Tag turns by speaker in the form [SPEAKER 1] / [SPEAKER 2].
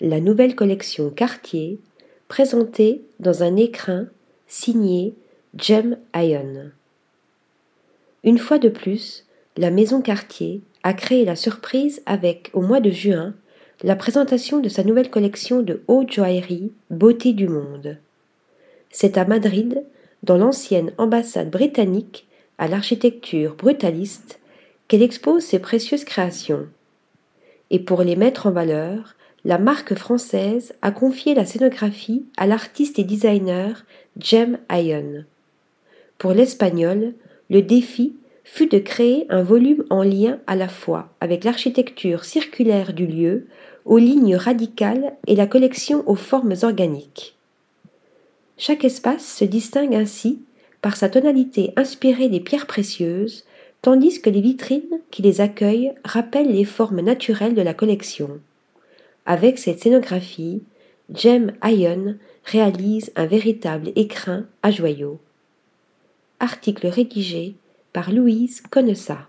[SPEAKER 1] la nouvelle collection Cartier présentée dans un écrin signé Gem Ion. Une fois de plus, la maison Cartier a créé la surprise avec, au mois de juin, la présentation de sa nouvelle collection de haute joaillerie Beauté du monde. C'est à Madrid, dans l'ancienne ambassade britannique à l'architecture brutaliste, qu'elle expose ses précieuses créations. Et pour les mettre en valeur, la marque française a confié la scénographie à l'artiste et designer Jem Ion. Pour l'espagnol, le défi fut de créer un volume en lien à la fois avec l'architecture circulaire du lieu, aux lignes radicales et la collection aux formes organiques. Chaque espace se distingue ainsi par sa tonalité inspirée des pierres précieuses, tandis que les vitrines qui les accueillent rappellent les formes naturelles de la collection. Avec cette scénographie, Jem Ion réalise un véritable écrin à joyaux. Article rédigé par Louise Connessa.